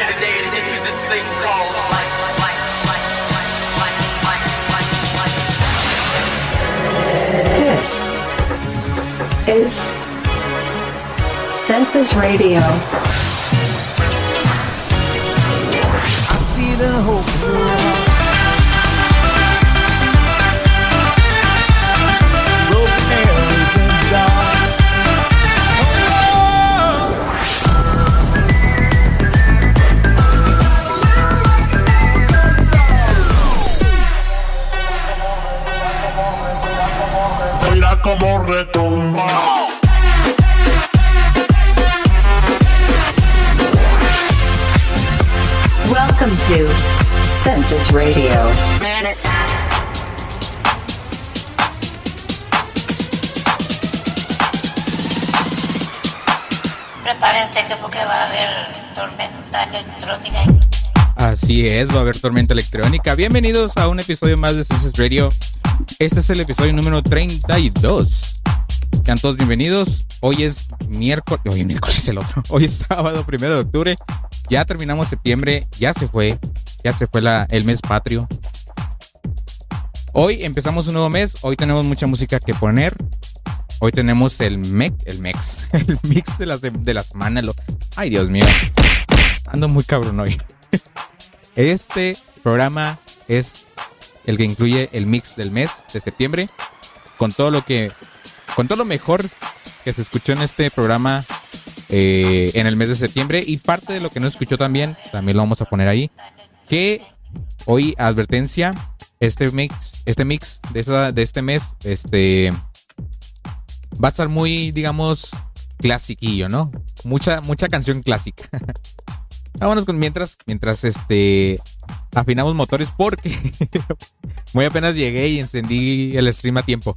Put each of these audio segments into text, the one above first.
here today to get through this thing called life. life, life, life, life, life, life, life. This is Census Radio. I see the hope Census Radio. Prepárense que porque va a haber tormenta electrónica. Así es, va a haber tormenta electrónica. Bienvenidos a un episodio más de Census Radio. Este es el episodio número 32. Sean todos bienvenidos. Hoy es miércoles. Hoy es miércoles el otro. Hoy es sábado, primero de octubre. Ya terminamos septiembre. Ya se fue. Ya se fue el mes patrio. Hoy empezamos un nuevo mes. Hoy tenemos mucha música que poner. Hoy tenemos el MEC, el MEX, el mix de la, de semana. Ay, Dios mío. Ando muy cabrón hoy. Este programa es el que incluye el mix del mes de septiembre con todo lo que con todo lo mejor que se escuchó en este programa eh, en el mes de septiembre y parte de lo que no escuchó también también lo vamos a poner ahí que hoy advertencia este mix este mix de, de este mes este va a estar muy digamos clasiquillo no mucha mucha canción clásica Vámonos con mientras, mientras este afinamos motores porque muy apenas llegué y encendí el stream a tiempo.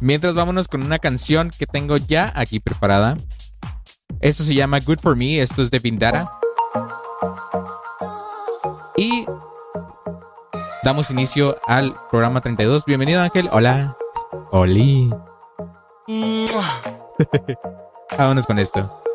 Mientras vámonos con una canción que tengo ya aquí preparada. Esto se llama Good for Me, esto es de Pindara. Y damos inicio al programa 32. Bienvenido Ángel, hola. Oli. Vámonos con esto.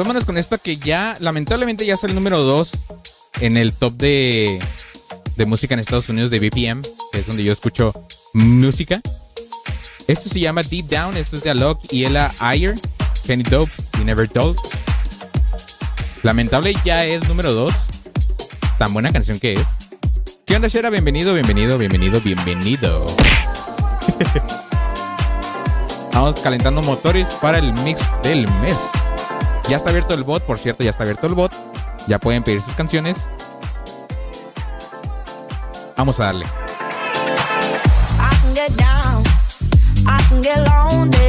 Vámonos con esto que ya, lamentablemente, ya es el número 2 en el top de, de música en Estados Unidos de BPM, que es donde yo escucho música. Esto se llama Deep Down, esto es de Alok y Ella Ayer, Kenny Dope y Never Told. Lamentable ya es número 2. Tan buena canción que es. ¿Qué onda, Shera? Bienvenido, bienvenido, bienvenido, bienvenido. Vamos calentando motores para el mix del mes. Ya está abierto el bot, por cierto, ya está abierto el bot. Ya pueden pedir sus canciones. Vamos a darle. I can get down, I can get lonely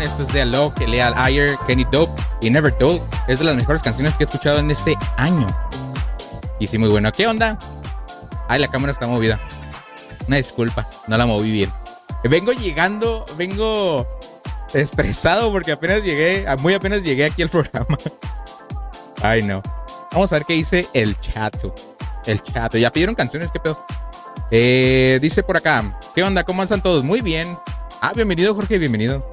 esto es de Alok, Leal Ayer, Kenny Dope y Never Told. Es de las mejores canciones que he escuchado en este año. Y sí, muy bueno. ¿Qué onda? Ay, la cámara está movida. Una disculpa, no la moví bien. Vengo llegando, vengo estresado porque apenas llegué, muy apenas llegué aquí al programa. Ay, no. Vamos a ver qué dice el chato. El chato. ¿Ya pidieron canciones? ¿Qué pedo? Eh, dice por acá. ¿Qué onda? ¿Cómo están todos? Muy bien. Ah, bienvenido, Jorge, bienvenido.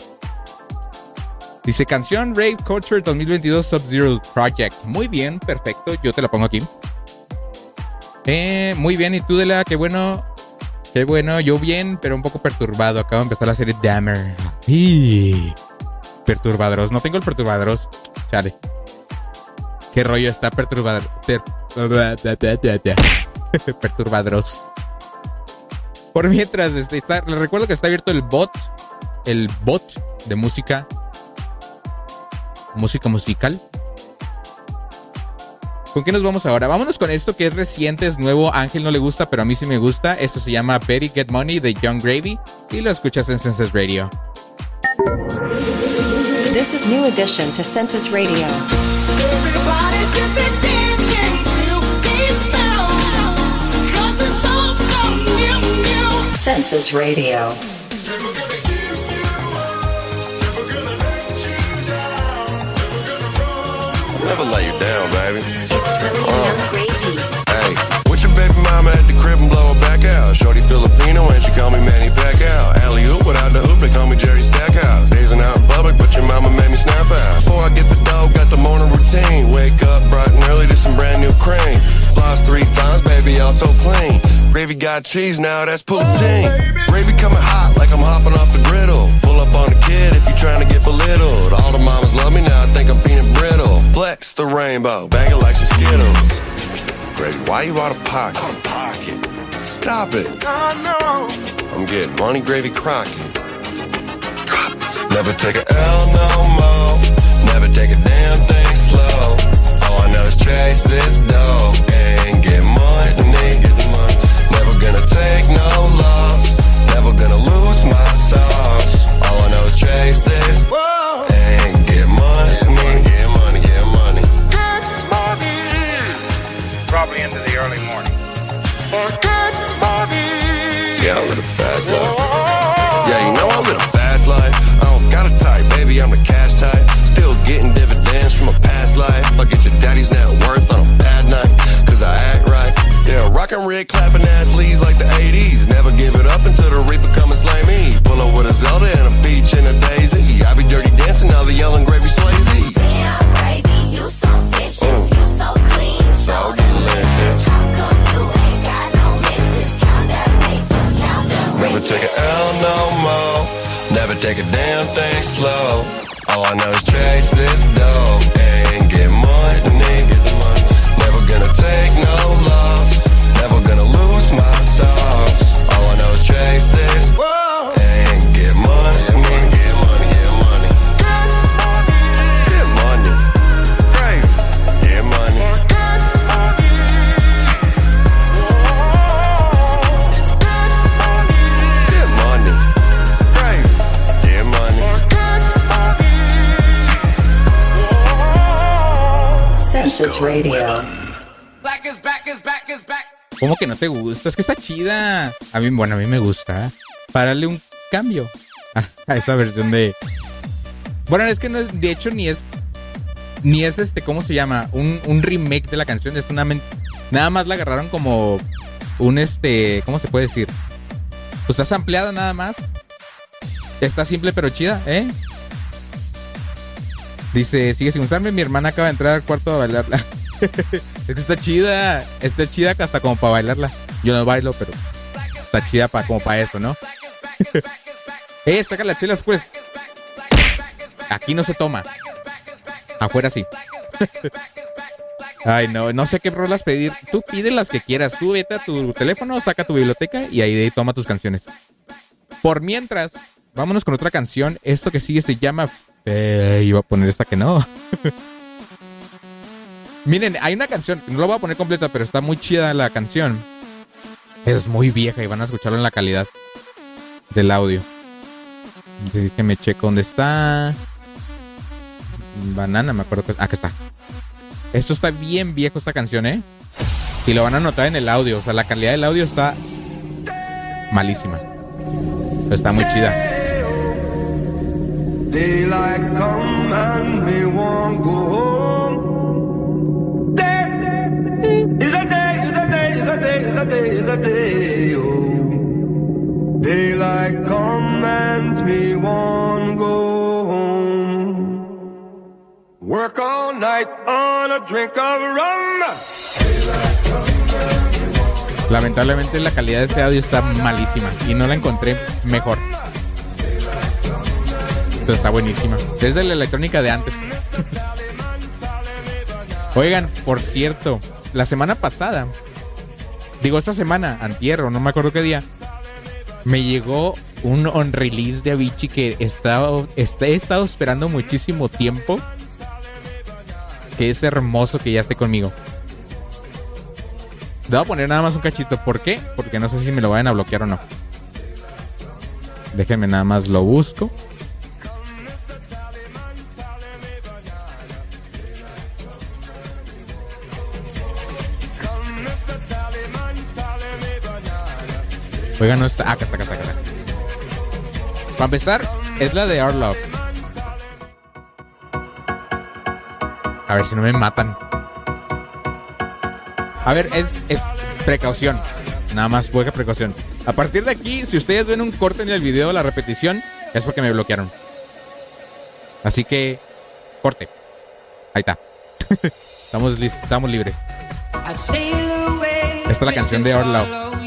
Dice canción Rave Culture 2022 Sub-Zero Project. Muy bien, perfecto. Yo te la pongo aquí. Eh, muy bien. ¿Y tú, de la? Qué bueno. Qué bueno. Yo bien, pero un poco perturbado. Acabo de empezar la serie Dammer. Y perturbadoros. No tengo el perturbadoros. Chale. ¿Qué rollo está perturbador? Per- perturbadoros. Por mientras, este, está- les recuerdo que está abierto el bot. El bot de música. Música musical. ¿Con qué nos vamos ahora? Vámonos con esto que es reciente, es nuevo. Ángel no le gusta, pero a mí sí me gusta. Esto se llama Betty Get Money de Young Gravy. Y lo escuchas en Senses Radio. This is New Edition to Census Radio. Everybody should never let you down, baby. It's uh. Hey, with your baby mama at the crib and blow her back out. Shorty Filipino and she call me Manny Pacquiao. Alley oop without the hoop, they call me Jerry Stackhouse. Dazing out in public, but your mama made me snap out. Before I get the dog, got the morning routine. Wake up bright and early to some brand new cream. Floss three times, baby, y'all so clean cheese now, that's poutine. Gravy coming hot like I'm hopping off the griddle. Pull up on the kid if you're trying to get belittled. All the mamas love me now, I think I'm peanut brittle. Flex the rainbow, bag it like some Skittles. Gravy, why you out of pocket? Out of pocket. Stop it. I know. I'm getting money gravy crocking. Never take a L no more. Never take a damn thing slow. All I know is chase this dough and get money. Never gonna take no loss. Never gonna lose my sauce. All I know is chase this and get money. Get money, get money. Get money. Probably into the early morning. Get money. Yeah, I live a fast life. Yeah, you know I live a fast life. I don't got a type, baby, I'm the cash type. Still getting dividends Rockin' red, clapping ass leaves like the 80s. Never give it up until the reaper come and slay me. Pull up with a Zelda and a peach and a daisy. I be dirty dancing, now the yelling gravy Swayze. So vicious. Mm. You so clean, so delicious. How come you ain't got no missus? Never take a L no more. Never take a damn thing slow. All I know is chase this dough and get money. Never gonna take no Census Radio. Black is back is back is back. ¿Cómo que no te gusta? Es que está chida. A mí, bueno, a mí me gusta. Para darle un cambio a, a esa versión de. Bueno, es que no es, de hecho ni es. Ni es este, ¿cómo se llama? Un, un remake de la canción. Es una. men- Nada más la agarraron como un este. ¿Cómo se puede decir? Pues está ampliada nada más. Está simple pero chida, ¿eh? Dice, sigue sin gustarme, mi hermana acaba de entrar al cuarto a bailarla. es que está chida, está chida hasta como para bailarla. Yo no bailo, pero está chida para como para eso, ¿no? eh, saca las chelas pues. Aquí no se toma. Afuera sí. Ay, no, no sé qué rolas pedir. Tú pide las que quieras. Tú vete a tu teléfono, saca tu biblioteca y ahí de ahí toma tus canciones. Por mientras, vámonos con otra canción. Esto que sigue se llama. Eh, iba a poner esta que no. Miren, hay una canción, no la voy a poner completa, pero está muy chida la canción. Es muy vieja y van a escucharlo en la calidad del audio. Déjenme checo dónde está. Banana, me acuerdo que. Acá está. Esto está bien viejo, esta canción, ¿eh? Y lo van a notar en el audio. O sea, la calidad del audio está malísima. Está muy chida. Daylight come and we won't go home. Day is a day, is a day, is a day, is a day, is a day. Oh. Daylight come and we won't go home. Work all night on a drink of rum. Lamentablemente la calidad de ese audio está malísima y no la encontré mejor. Está buenísima. Es de la electrónica de antes. Oigan, por cierto, la semana pasada, digo esta semana, antierro, no me acuerdo qué día, me llegó un on release de Avicii que he estado, est- he estado esperando muchísimo tiempo. Que es hermoso que ya esté conmigo. Le voy a poner nada más un cachito. ¿Por qué? Porque no sé si me lo vayan a bloquear o no. Déjenme nada más lo busco. Oigan, no está. Ah, acá está, acá está, acá está. Para empezar, es la de Our Love. A ver si no me matan. A ver, es, es precaución. Nada más poca precaución. A partir de aquí, si ustedes ven un corte en el video, la repetición, es porque me bloquearon. Así que, corte. Ahí está. estamos, lis- estamos libres. Esta es la canción de Our Love.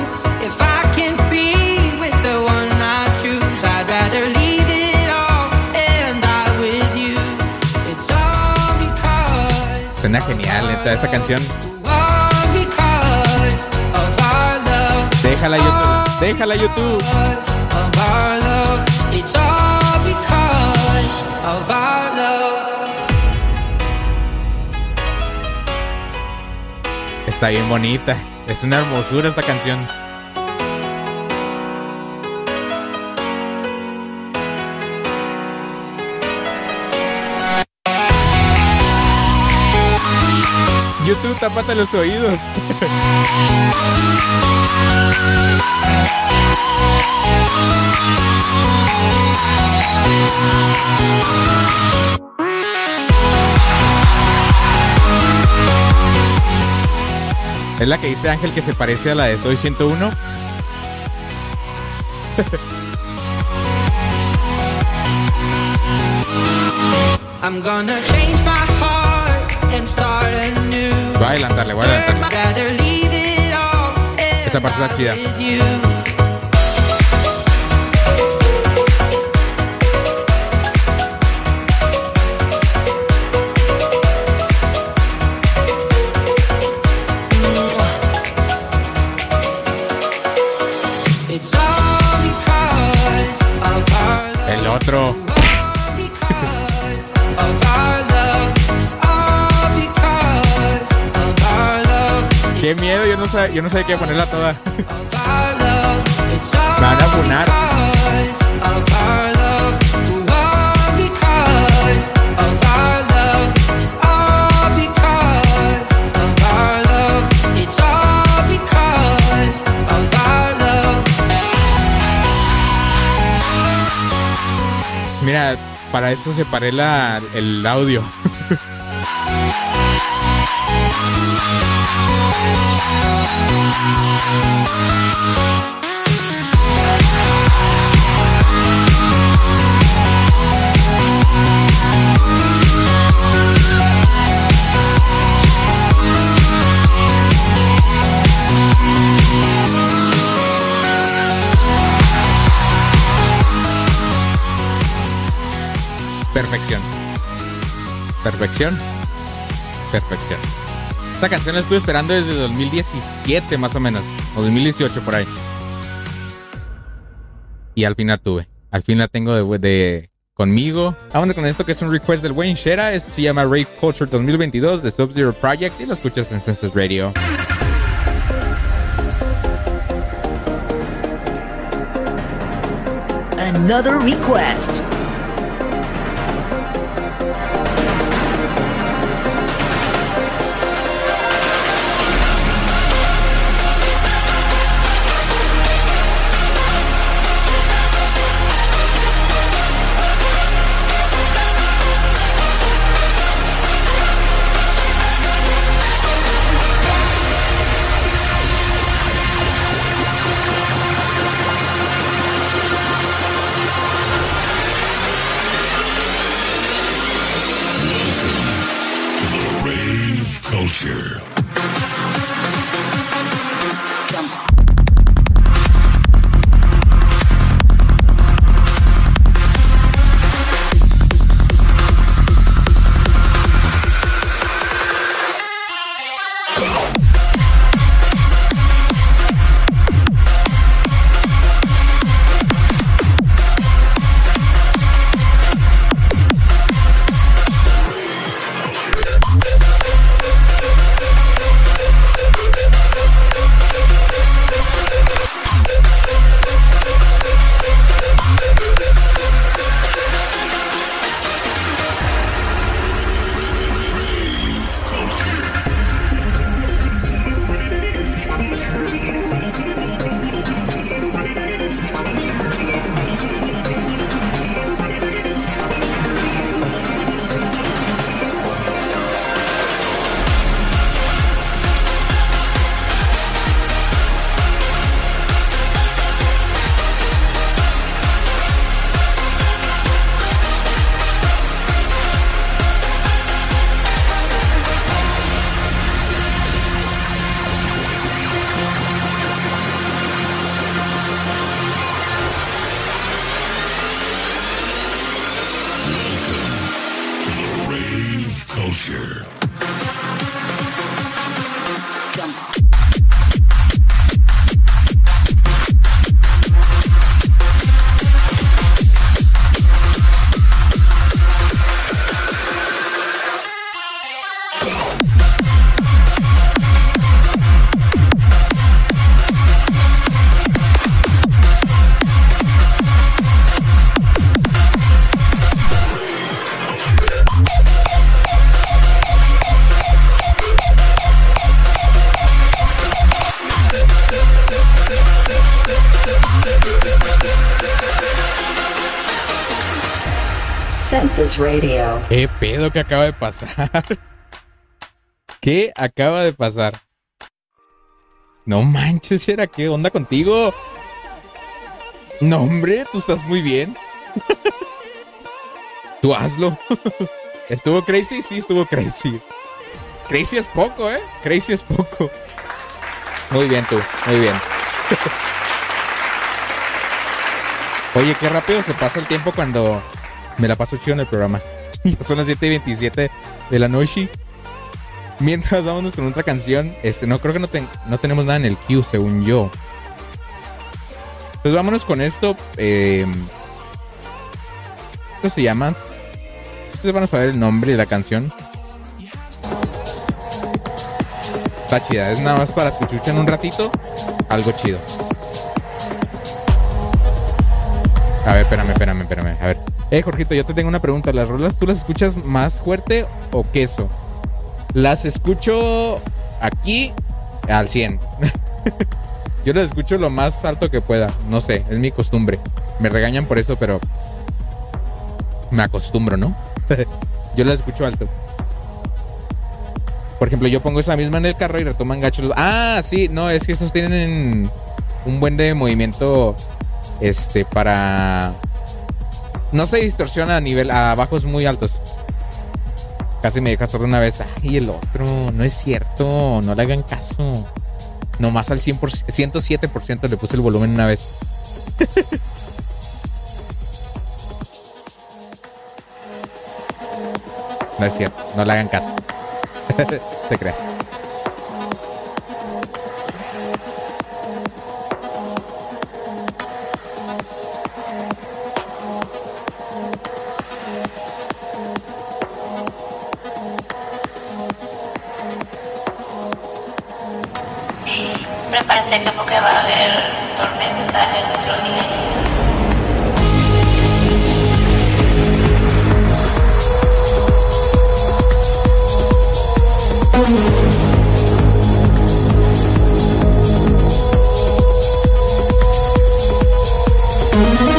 Suena genial, esta canción. Déjala, YouTube. Déjala, YouTube. Está bien bonita. Es una hermosura esta canción. YouTube, tápate los oídos. Es la que dice Ángel que se parece a la de Soy 101. I'm gonna change my heart. Voy a adelantarle, voy a adelantarle. Esa parte está chida. Yo no sé qué ponerla toda. Van a funar. Mira, para eso separé la, el audio. Perfección. Perfección. Perfección. Esta canción la estuve esperando desde 2017 más o menos. O 2018 por ahí. Y al fin la tuve. Al fin la tengo de, conmigo. Vámonos con esto que es un request del Wayne Shera. Esto se llama Rave Culture 2022 de Sub-Zero Project y lo escuchas en Census Radio. Another request. ¿Qué pedo que acaba de pasar? ¿Qué acaba de pasar? No manches, Shera, ¿qué onda contigo? No, hombre, tú estás muy bien. tú hazlo. ¿Estuvo crazy? Sí, estuvo crazy. Crazy es poco, ¿eh? Crazy es poco. Muy bien, tú, muy bien. Oye, qué rápido se pasa el tiempo cuando me la paso chido en el programa. Son las 7 y 27 de la noche. Mientras vámonos con otra canción. Este, no creo que no, ten- no tenemos nada en el queue, según yo. Pues vámonos con esto. eh, esto se llama. Ustedes van a saber el nombre de la canción. Está chida, es nada más para escuchar un ratito. Algo chido. A ver, espérame, espérame, espérame. A ver. Eh, Jorgito, yo te tengo una pregunta. ¿Las rolas tú las escuchas más fuerte o queso? Las escucho aquí al 100. yo las escucho lo más alto que pueda. No sé, es mi costumbre. Me regañan por eso, pero pues, me acostumbro, ¿no? yo las escucho alto. Por ejemplo, yo pongo esa misma en el carro y retoman gachos. Ah, sí, no, es que esos tienen un buen de movimiento este para no se distorsiona a nivel a bajos muy altos. Casi me dejas una vez. Ay, el otro, no es cierto, no le hagan caso. Nomás al 100%, 107% le puse el volumen una vez. no es cierto, no le hagan caso. Te creas. Prepárense que va a haber tormenta el otro día. ¿Qué procede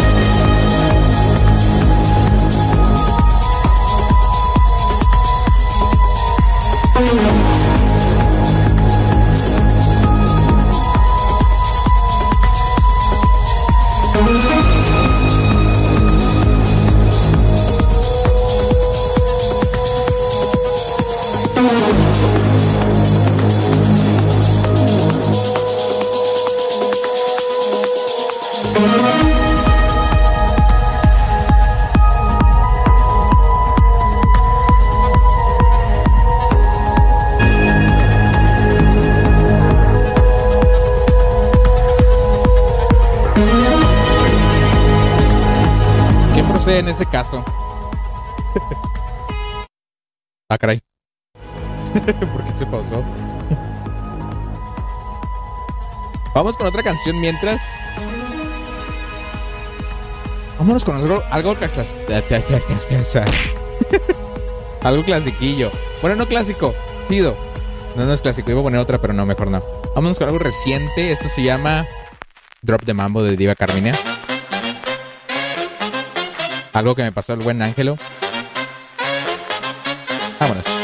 ese caso? ah, caray. ¿Por qué se pausó? Vamos con otra canción mientras. Vámonos con algo, algo algo clasiquillo. Bueno, no clásico, pido. No, no es clásico. Iba a poner otra, pero no, mejor no. Vámonos con algo reciente. Esto se llama Drop the Mambo de Diva Carmina. Algo que me pasó el buen Ángelo. Vámonos.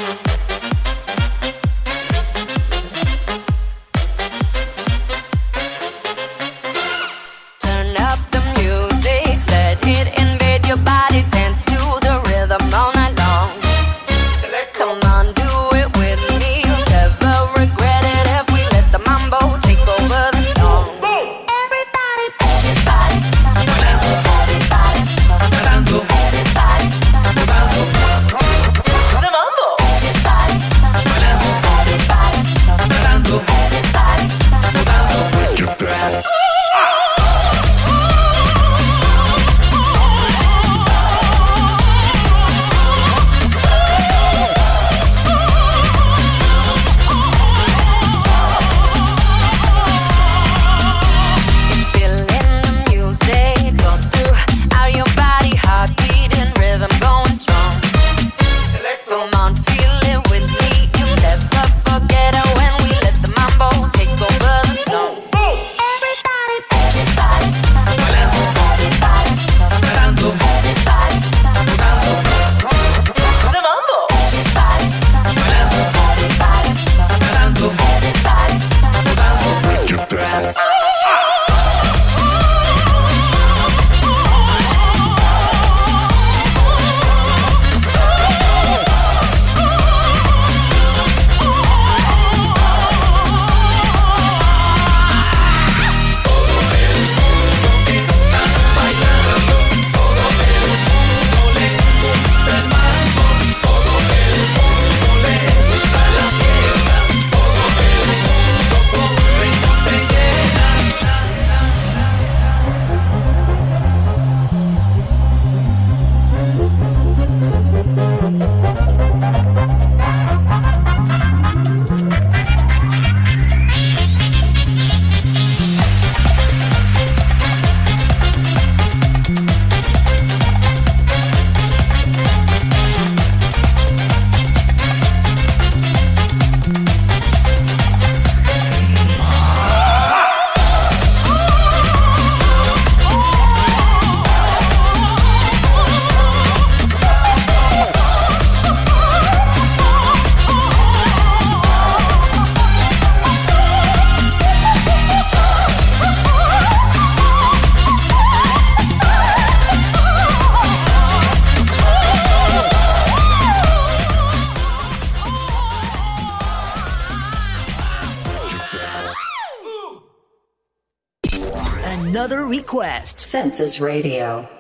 Request. Census Radio.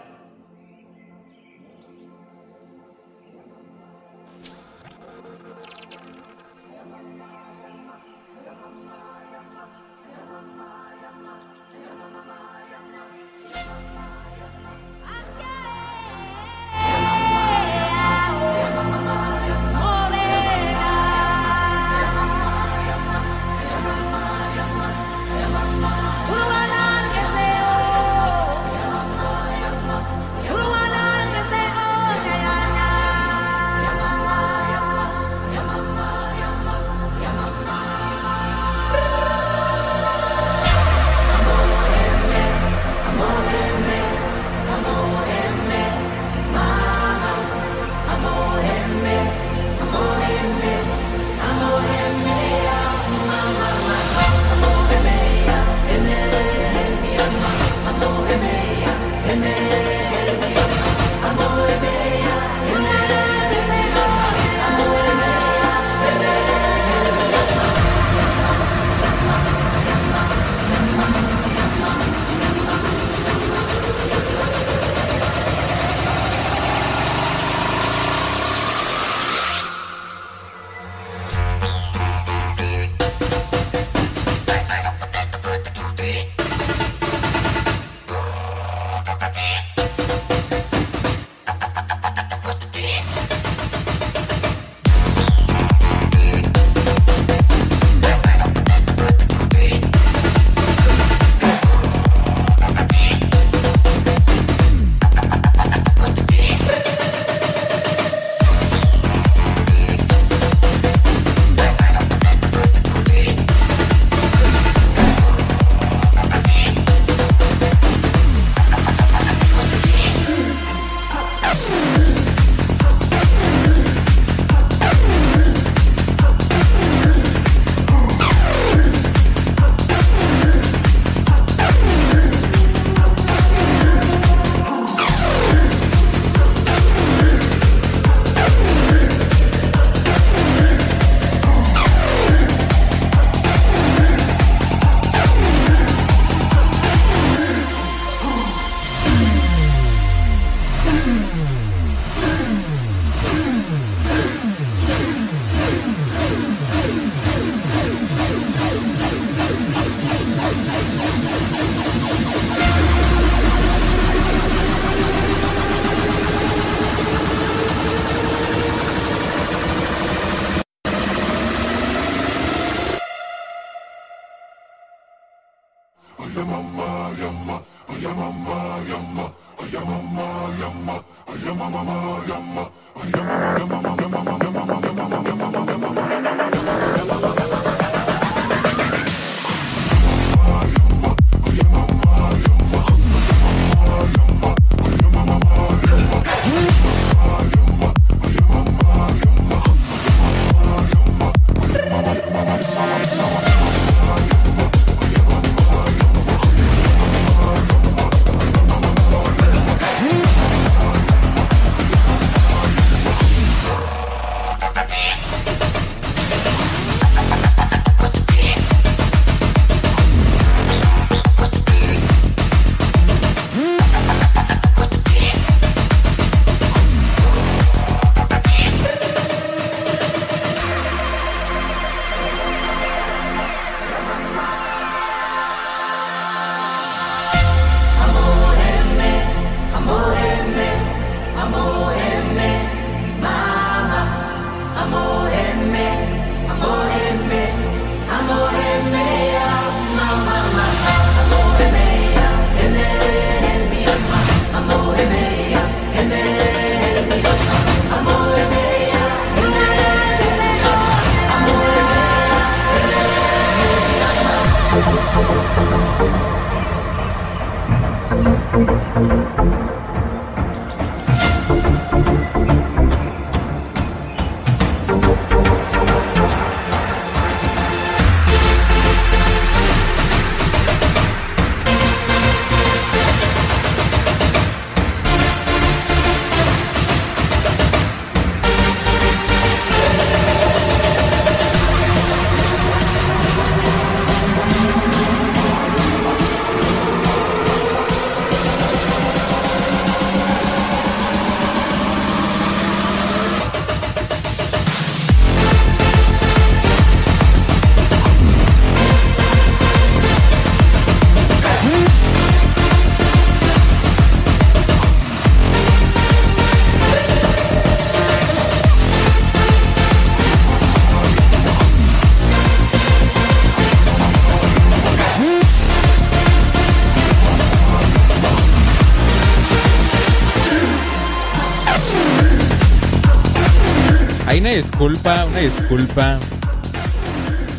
Disculpa, una disculpa.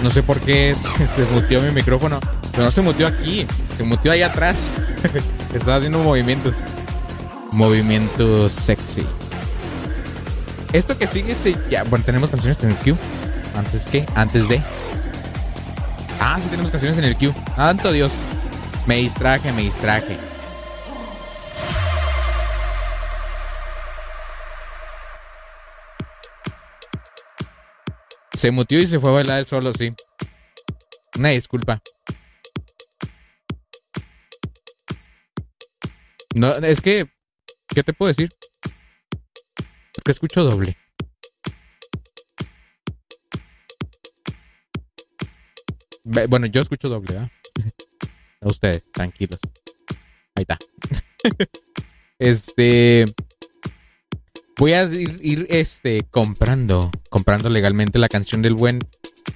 No sé por qué se, muteó mi micrófono. Pero no se muteó aquí. Se muteó ahí atrás. Estaba haciendo movimientos. Movimientos sexy. Esto que sigue se ya. Bueno, tenemos canciones en el queue. Antes que, antes de. Ah, sí tenemos canciones en el queue. Santo Dios. Me distraje, me distraje. Se mutió y se fue a bailar solo, sí. Una disculpa. No, es que. ¿Qué te puedo decir? Porque escucho doble. Bueno, yo escucho doble, ¿ah? A ustedes, tranquilos. Ahí está. este. Voy a ir, ir, este, comprando, comprando legalmente la canción del buen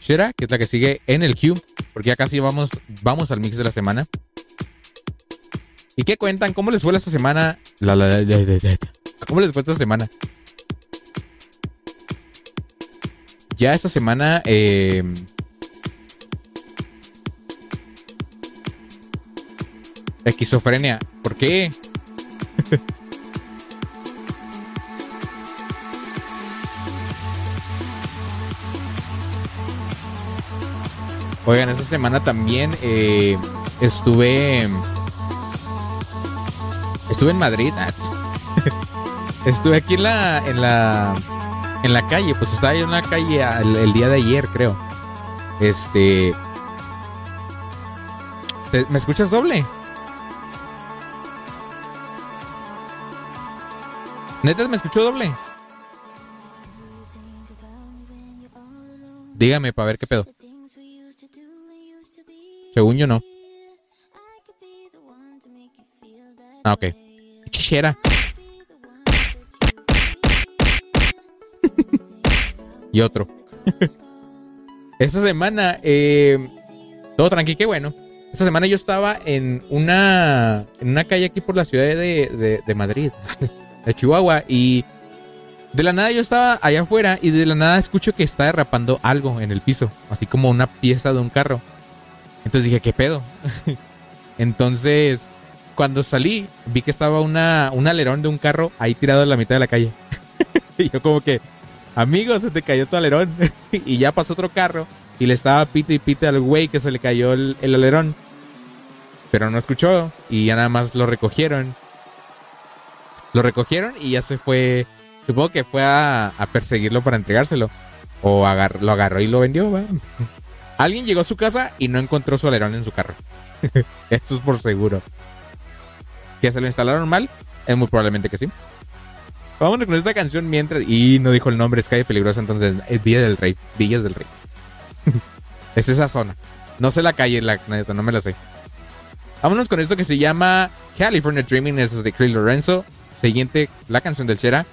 Shera, que es la que sigue en el queue, porque ya casi vamos, vamos al mix de la semana. ¿Y qué cuentan? ¿Cómo les fue esta semana? La, la, la. ¿Cómo les fue esta semana? Ya esta semana, eh, esquizofrenia. ¿Por qué? Oigan, esta semana también eh, estuve. Estuve en Madrid. ah, estuve aquí en la, en la. En la calle. Pues estaba en la calle el, día de ayer, creo. Este. ¿te- ¿Me escuchas doble? ¿Neta me escuchó doble? Dígame para ver qué pedo. Según yo no. Ah, ok. Chichera. y otro. Esta semana, eh, todo tranqui, qué bueno. Esta semana yo estaba en una, en una calle aquí por la ciudad de, de- de Madrid, de Chihuahua, y de la nada yo estaba allá afuera y de la nada escucho que está derrapando algo en el piso, así como una pieza de un carro. Entonces dije, ¿qué pedo? Entonces, cuando salí, vi que estaba una, un alerón de un carro ahí tirado en la mitad de la calle. y yo como que, amigo, se te cayó tu alerón. y ya pasó otro carro y le estaba pite y pite al güey que se le cayó el, el alerón. Pero no escuchó y ya nada más lo recogieron. Lo recogieron y ya se fue. Supongo que fue a, a perseguirlo para entregárselo. O agar- lo agarró y lo vendió, ¿va? Alguien llegó a su casa y no encontró su alerón en su carro. Esto es por seguro. ¿Que se lo instalaron mal? Es muy probablemente que sí. Vámonos con esta canción mientras. Y no dijo el nombre, es calle peligrosa, entonces es Villa del Rey. Villas del Rey. es esa zona. No sé la calle, la neta, no me la sé. Vámonos con esto que se llama California Dreaming, es de Chris Lorenzo. Siguiente, la canción del Chera.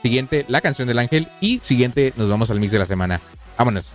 Siguiente, la canción del Ángel. Y siguiente, nos vamos al mix de la semana. Vámonos.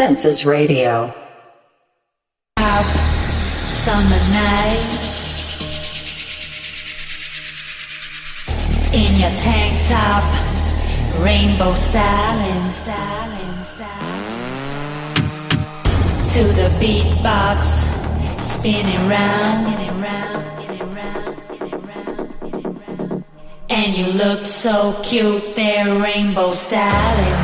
Senses Radio. Summer night. In your tank top, rainbow styling, styling, styling. To the beatbox, spinning round, spinning round. And you look so cute there, rainbow styling.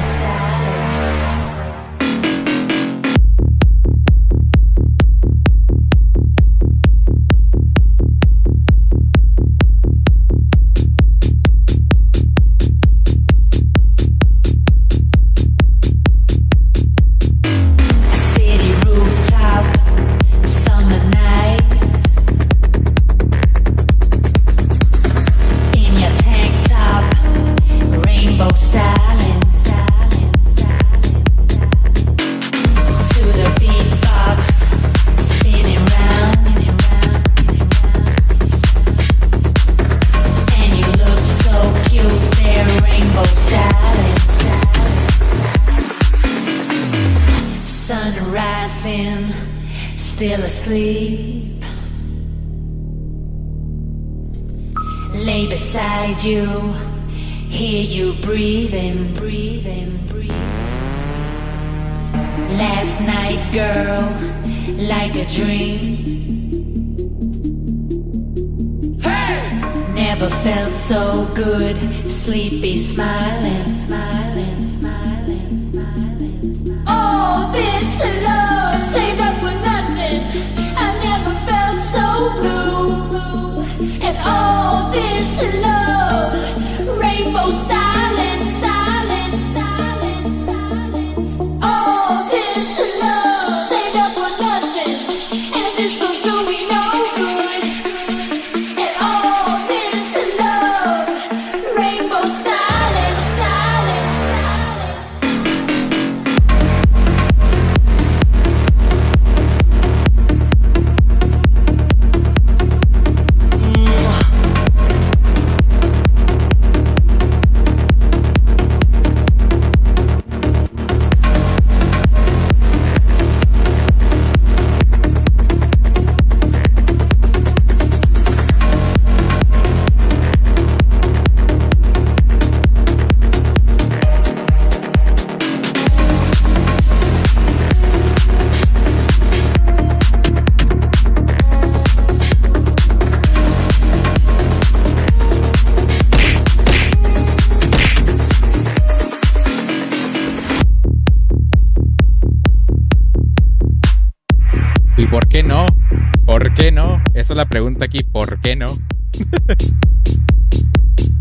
¿por no?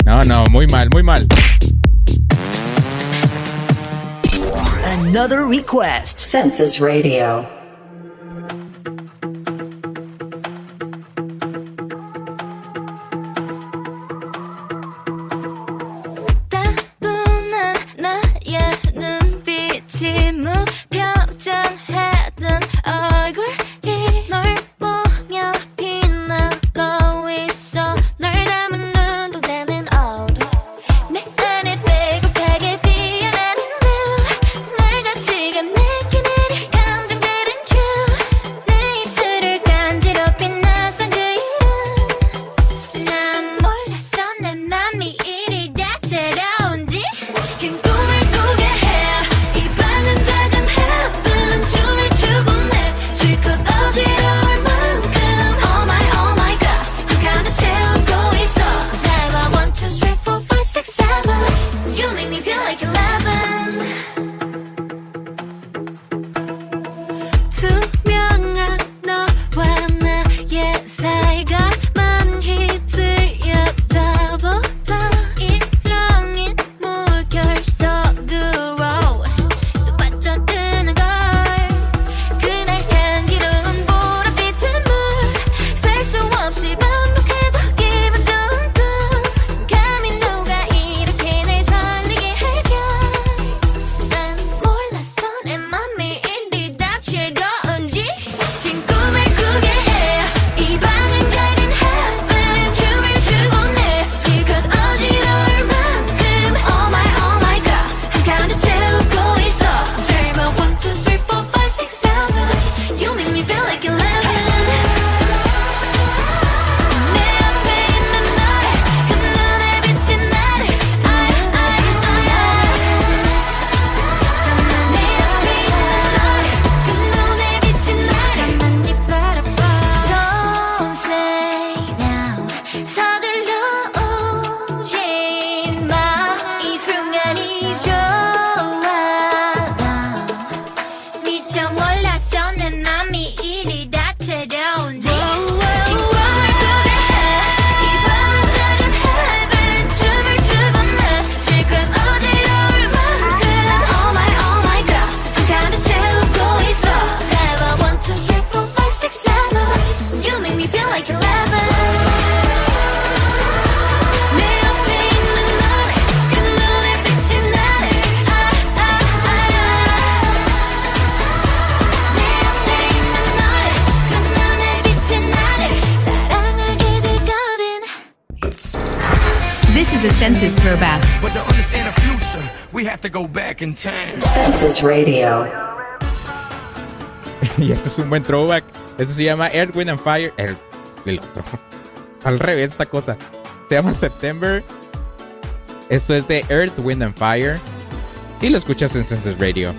no, no, muy mal, muy mal. Another request. Census Radio. Is a census throwback. But to understand the future, we have to go back in time. Census Radio. y este es un buen throwback. Este se llama Earth, Wind and Fire. El, el otro. Al revés, esta cosa. Se llama September. Esto es de Earth, Wind and Fire. Y lo escuchas en Census Radio.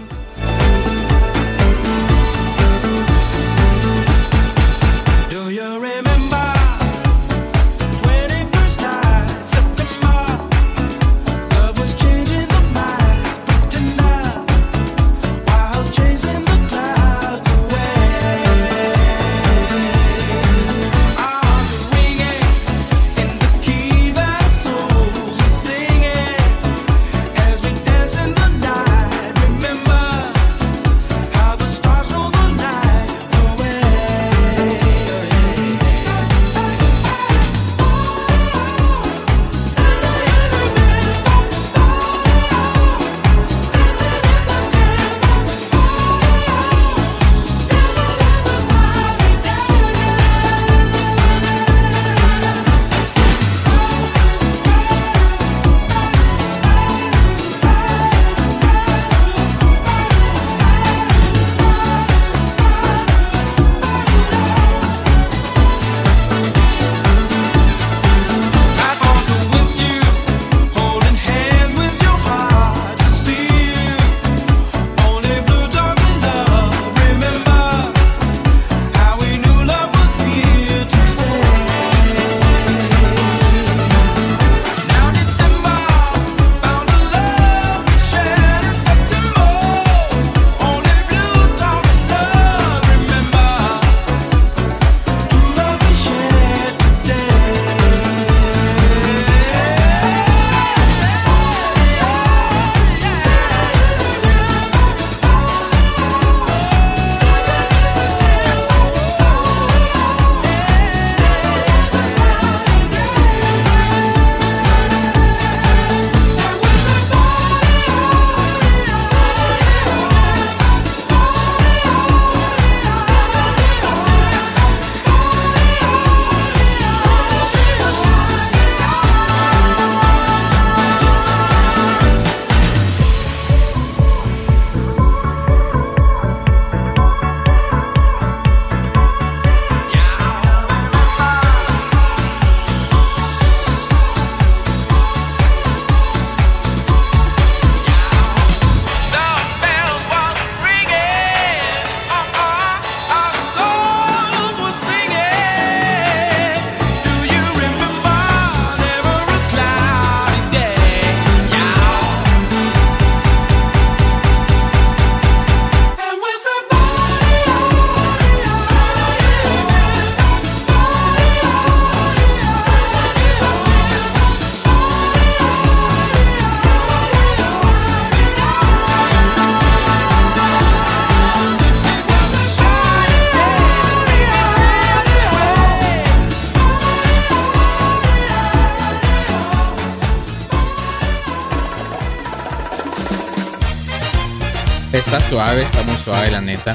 Está suave, está muy suave, la neta.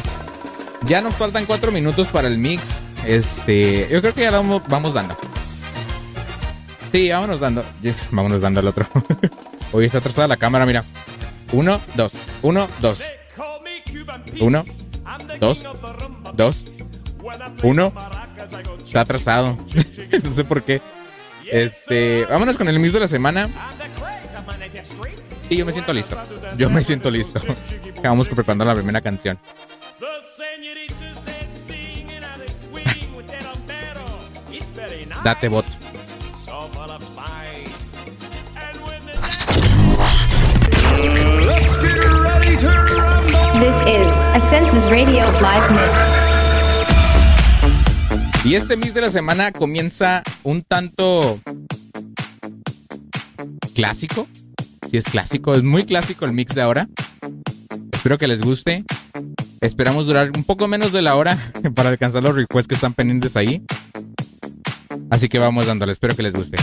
Ya nos faltan cuatro minutos para el mix. Este, yo creo que ya vamos, vamos dando. Sí, vámonos dando. Vámonos dando al otro. Hoy está atrasada la cámara, mira. Uno, dos, uno, dos. Uno, dos, dos, uno. Está atrasado. no sé por qué. Este, vámonos con el mix de la semana. Sí, yo me siento listo. Yo me siento listo. Vamos preparando la primera canción. Date bot. This is a Census Radio Live Mix. Y este mix de la semana comienza un tanto clásico. Si es clásico, es muy clásico el mix de ahora. Espero que les guste. Esperamos durar un poco menos de la hora para alcanzar los requests que están pendientes ahí. Así que vamos dándole, espero que les guste.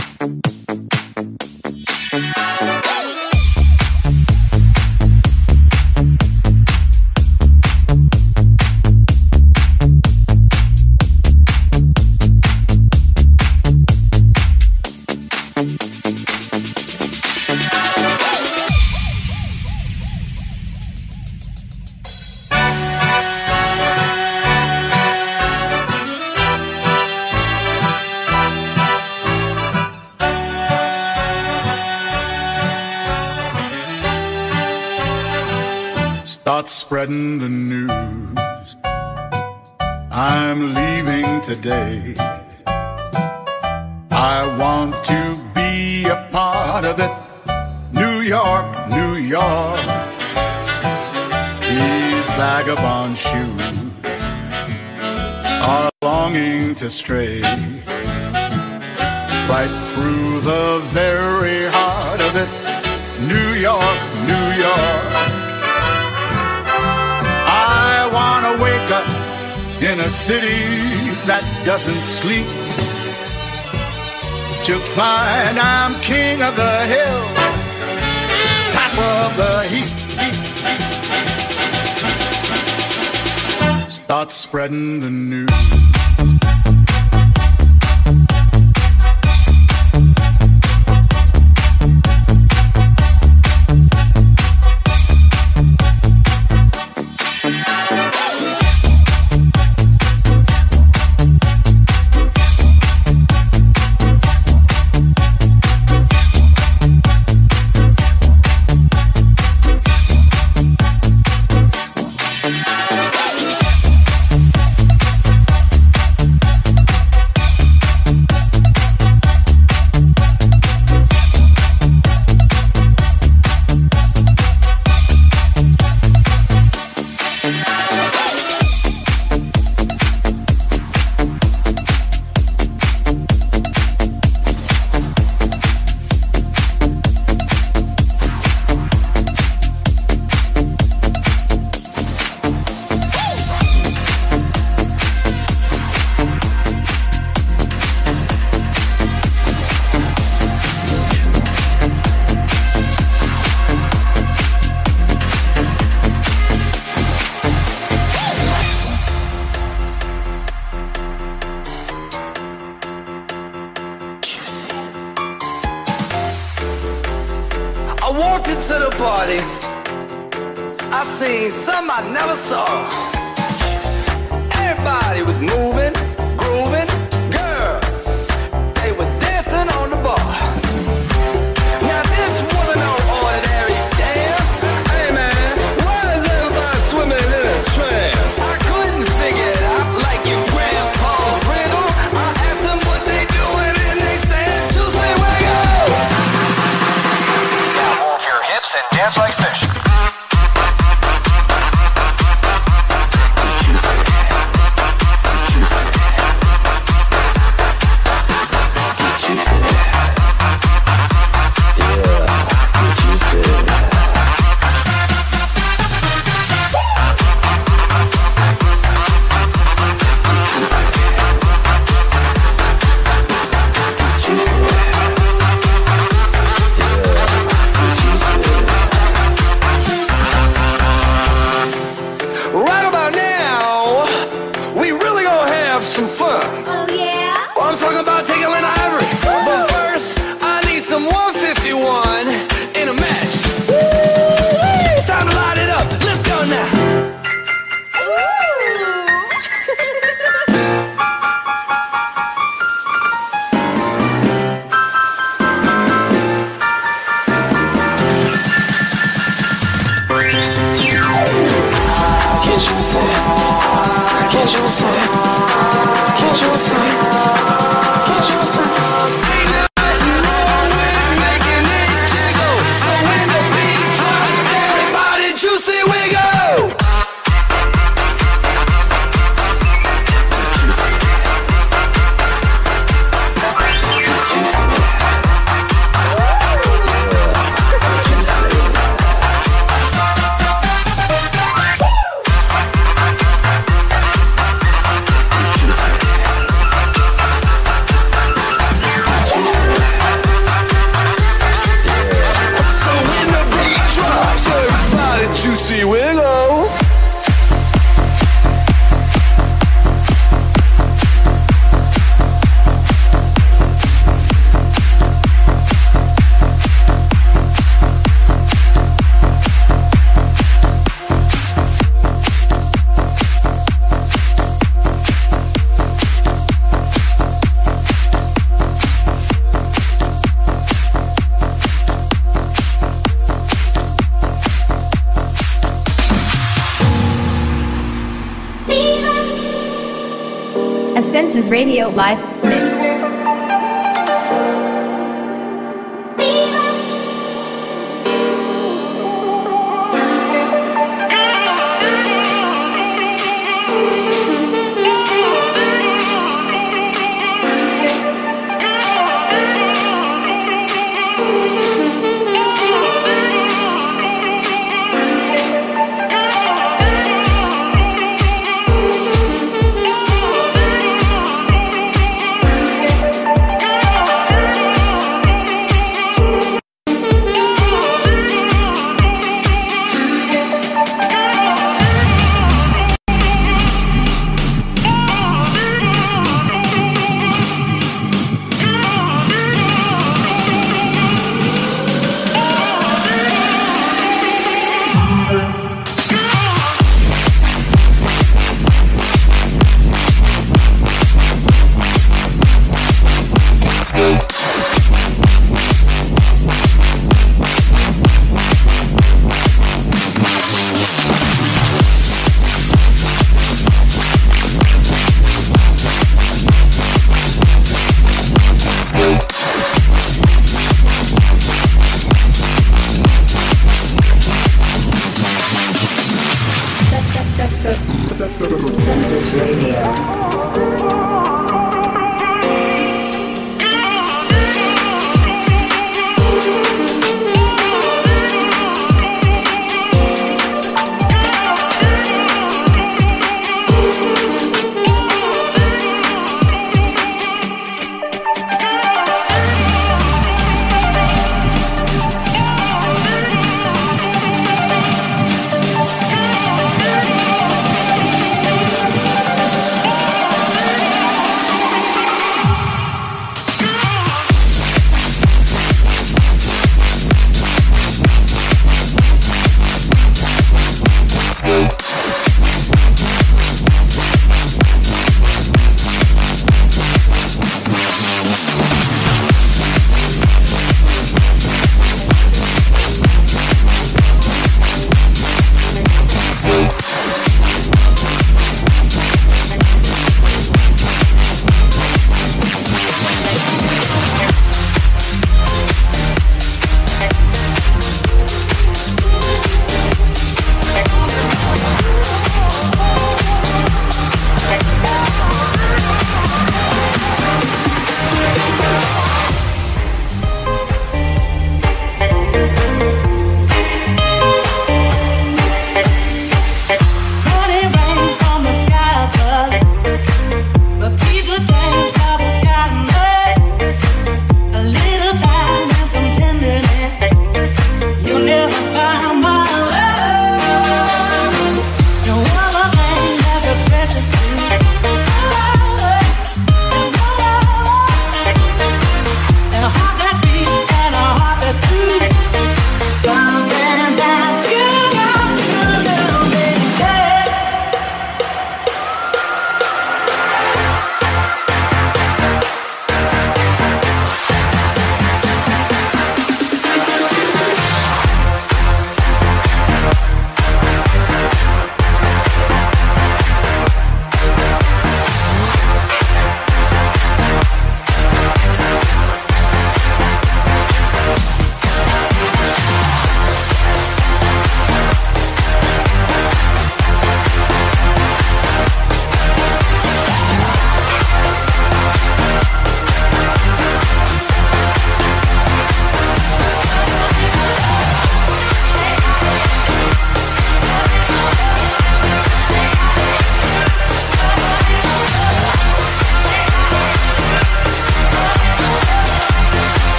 Today. I want to be a part of it. New York, New York. These vagabond shoes are longing to stray right through the very heart of it. New York, New York. I want to wake up in a city that doesn't sleep to find I'm king of the hill, top of the heap. Start spreading the news.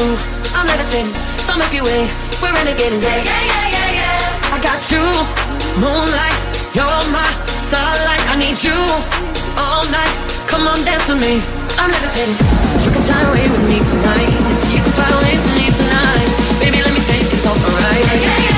boo. I'm levitating, so make Milky Way. We're renegading, yeah, yeah, yeah, yeah, yeah. I got you, moonlight, you're my starlight. I need you all night. Come on, dance with me. I'm levitating. You can fly away with me tonight. You can fly away with me tonight. Baby, let me take you for a ride. Yeah, yeah, yeah.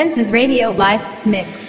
Senses Radio Live Mix.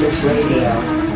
Nexus Radio.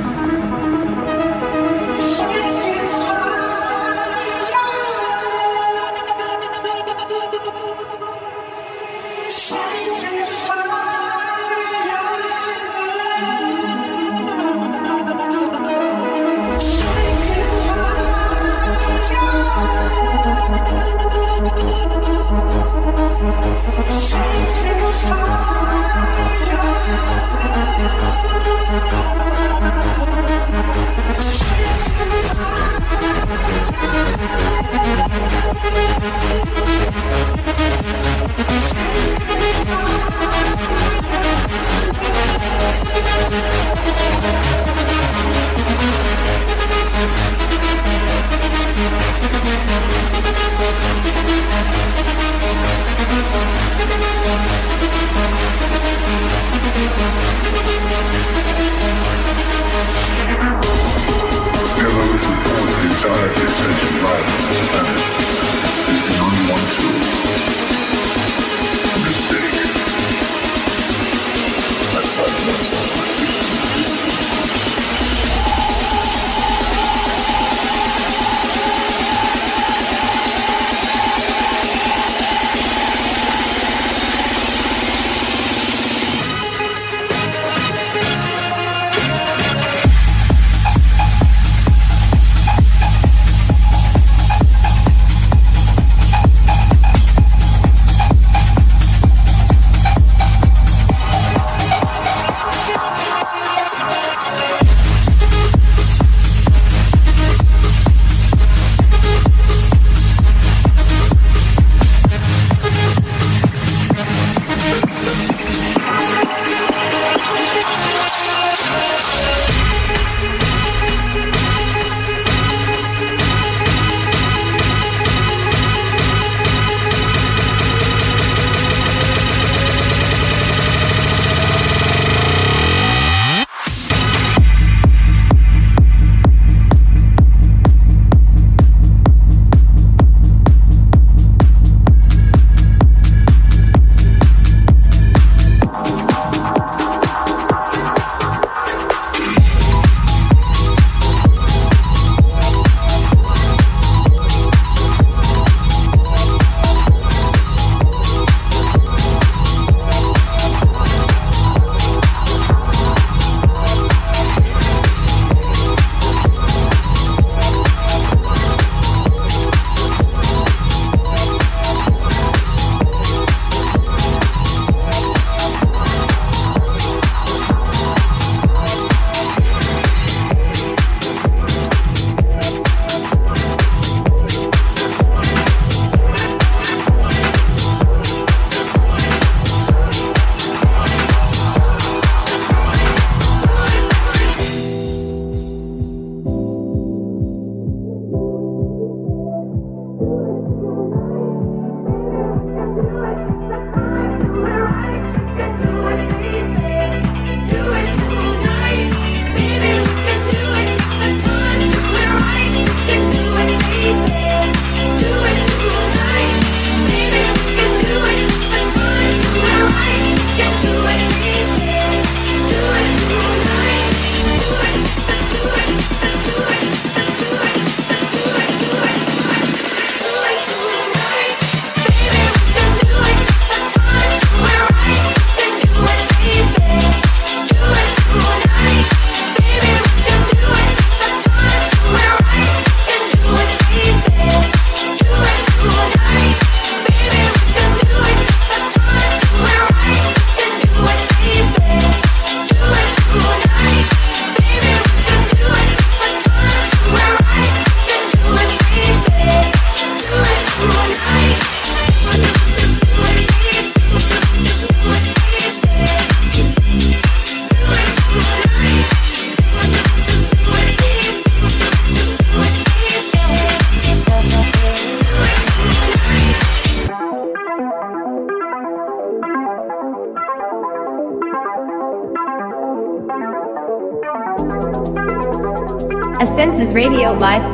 Radio live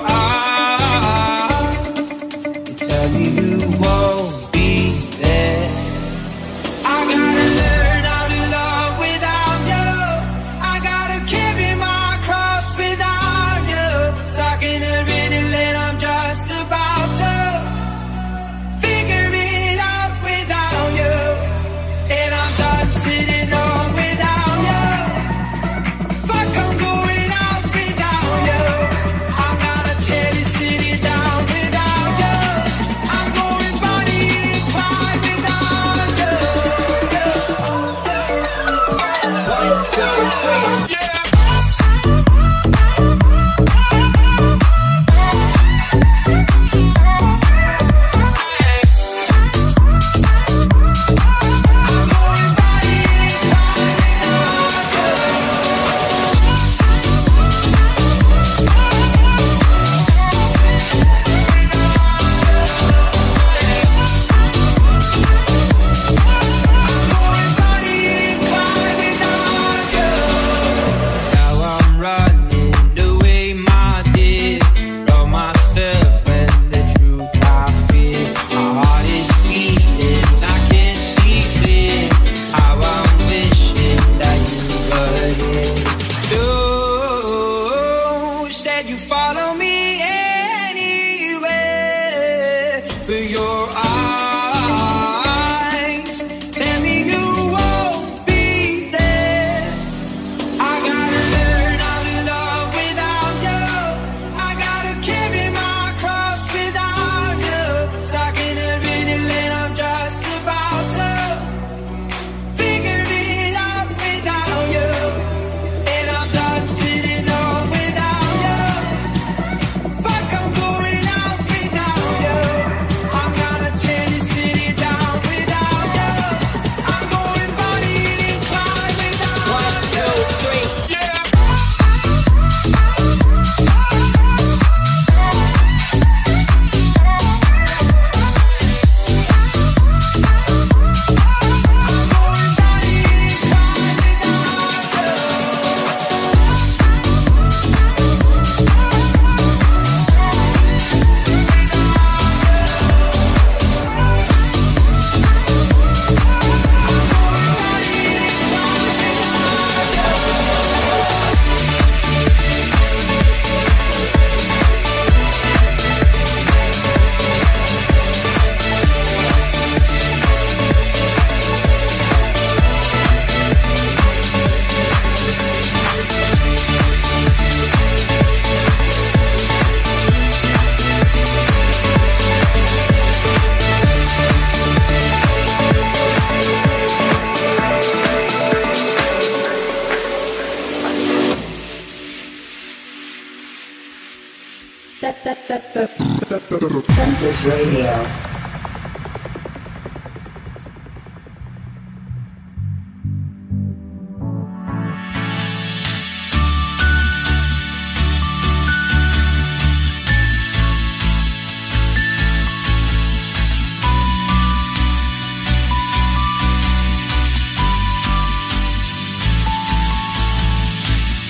Census Radio.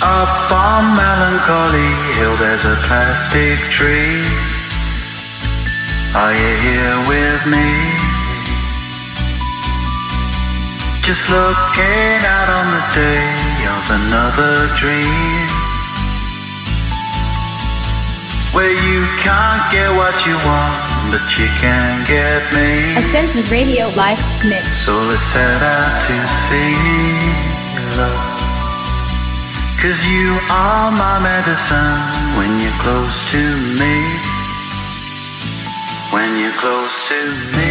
Up on Melancholy Hill there's a plastic tree. Are you here with me? Just looking out on the day of another dream. Where you can't get what you want, but you can get me. A Census Radio live mix. So let's set out to see love. Cause you are my medicine when you're close to me. When you're close to me.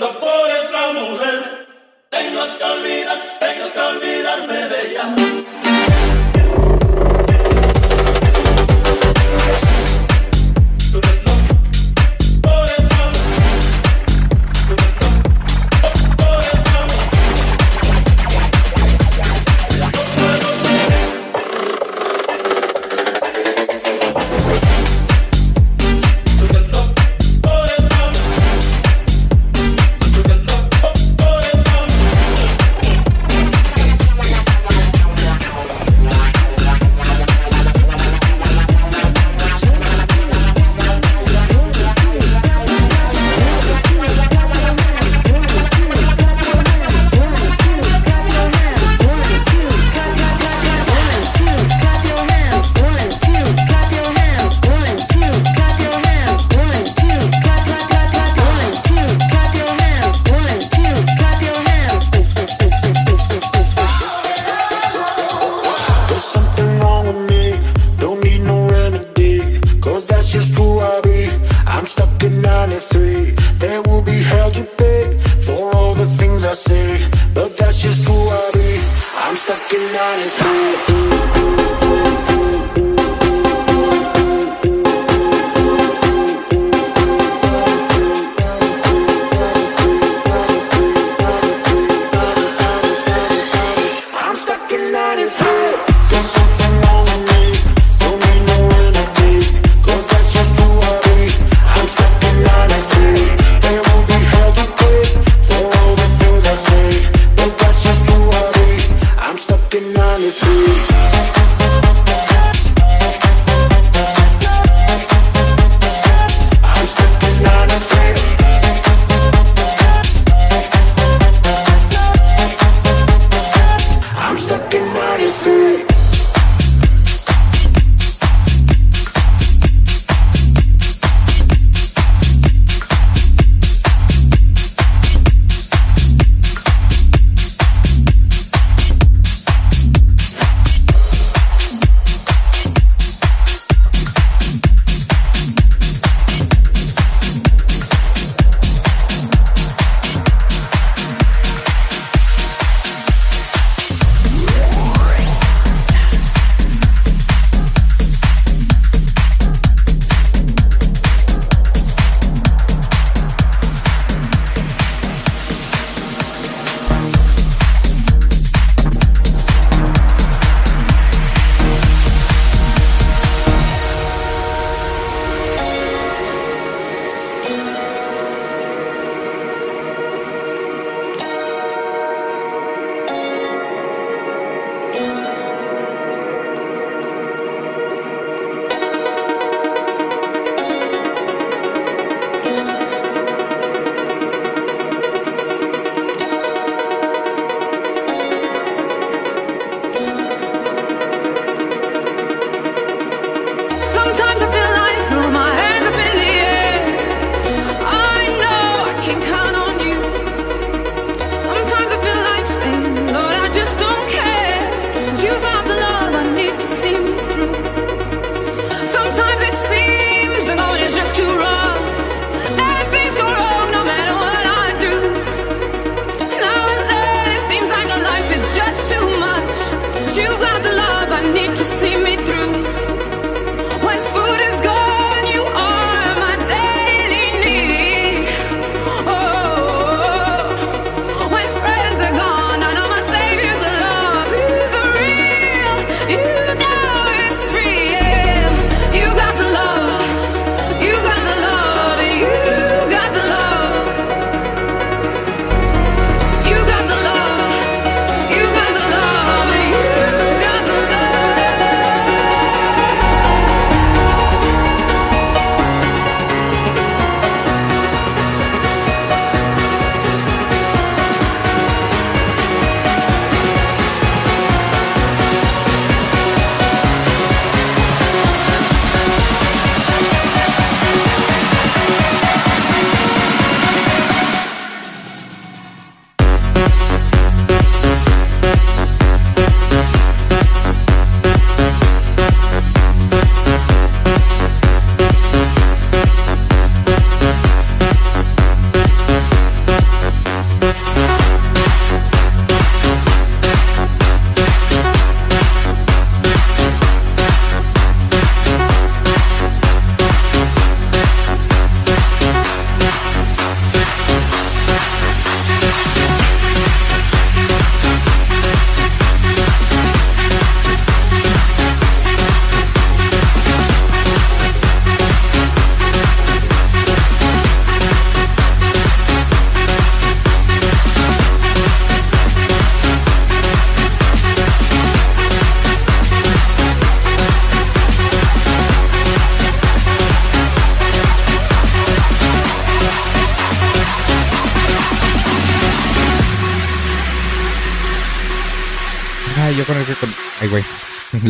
por esa mujer. Tengo que olvidar, tengo que olvidarme de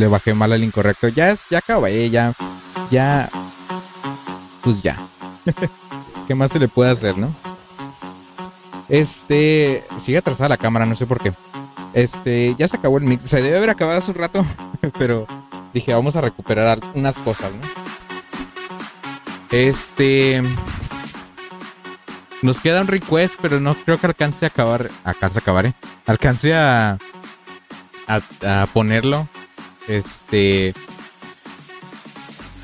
le bajé mal al incorrecto. Ya es, ya acabé, ya, ya, pues ya. ¿Qué más se le puede hacer, no? Este, sigue atrasada la cámara, no sé por qué. Este, ya se acabó el mix. Se debe haber acabado hace un rato, pero dije, vamos a recuperar unas cosas, ¿no? Este. Nos queda un request, pero no creo que alcance a acabar. Alcance a acabar, ¿eh? Alcance a, a ponerlo. Este.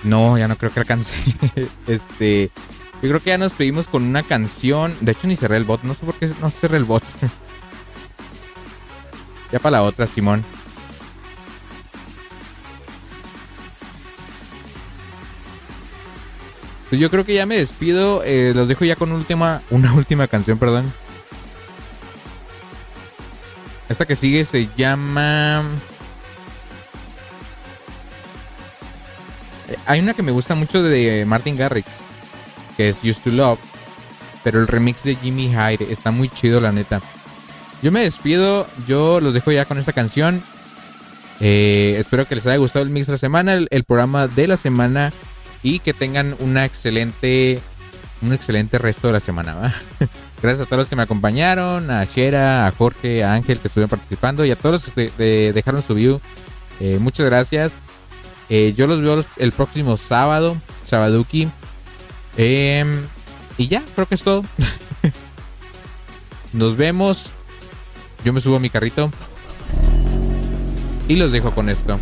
No, ya no creo que alcance. este. Yo creo que ya nos pedimos con una canción. De hecho, ni cerré el bot. No sé por qué no cerré el bot. ya para la otra, Simón. Pues yo creo que ya me despido. eh, los dejo ya con última, una última canción, perdón. Esta que sigue se llama. Hay una que me gusta mucho de Martin Garrix, que es Used to Love, pero el remix de Jimmy Hyde está muy chido, la neta. Yo me despido, yo los dejo ya con esta canción. Eh, espero que les haya gustado el mix de la semana, el, programa de la semana y que tengan una excelente, un excelente resto de la semana. Gracias a todos los que me acompañaron, a Shera, a Jorge, a Ángel que estuvieron participando y a todos los que de- de- dejaron su view. Eh, muchas gracias. Eh, yo los veo los- el próximo sábado, Sabaduki. Em, y ya, creo que es todo. Nos vemos. Yo me subo a mi carrito. Y los dejo con esto.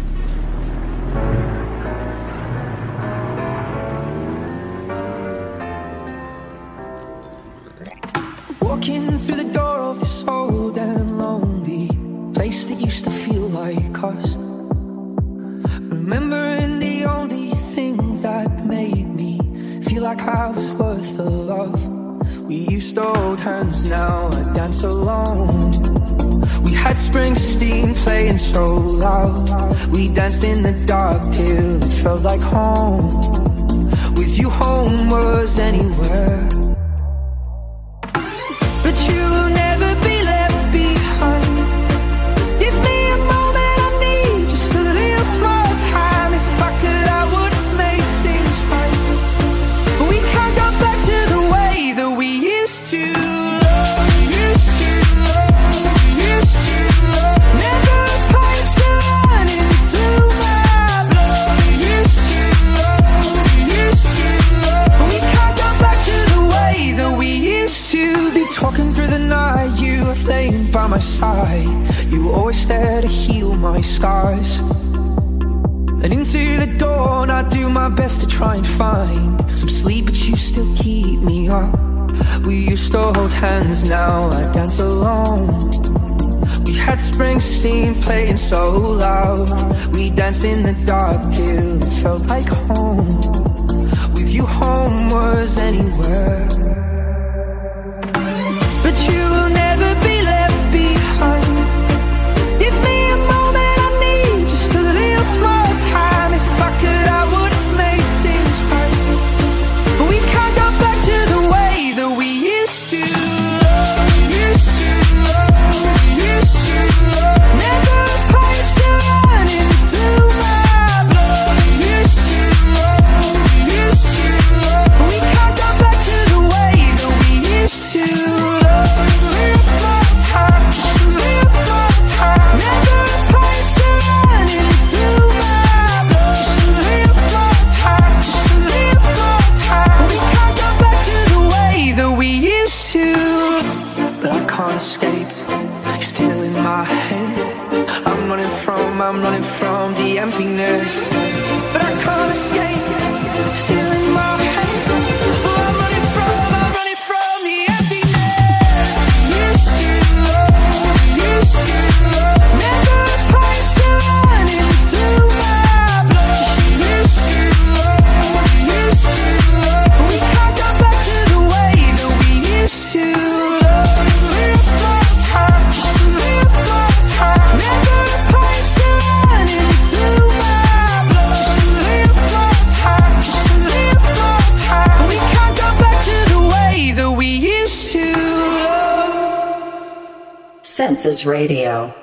Walking through the door of this old and lonely place that used to feel like us. Remembering the only thing that made me feel like I was worth the love. We used to hold hands, now I dance alone. We had Springsteen playing so loud. We danced in the dark till it felt like home. With you, home was anywhere. But you will never be my side. You were always there to heal my scars. And into the dawn, I do my best to try and find some sleep, but you still keep me up. We used to hold hands, now I dance alone. We had Springsteen playing so loud. We danced in the dark till it felt like home. With you, home was anywhere. I'm running from the emptiness. But I can't escape. Still that we used to love. Census Radio.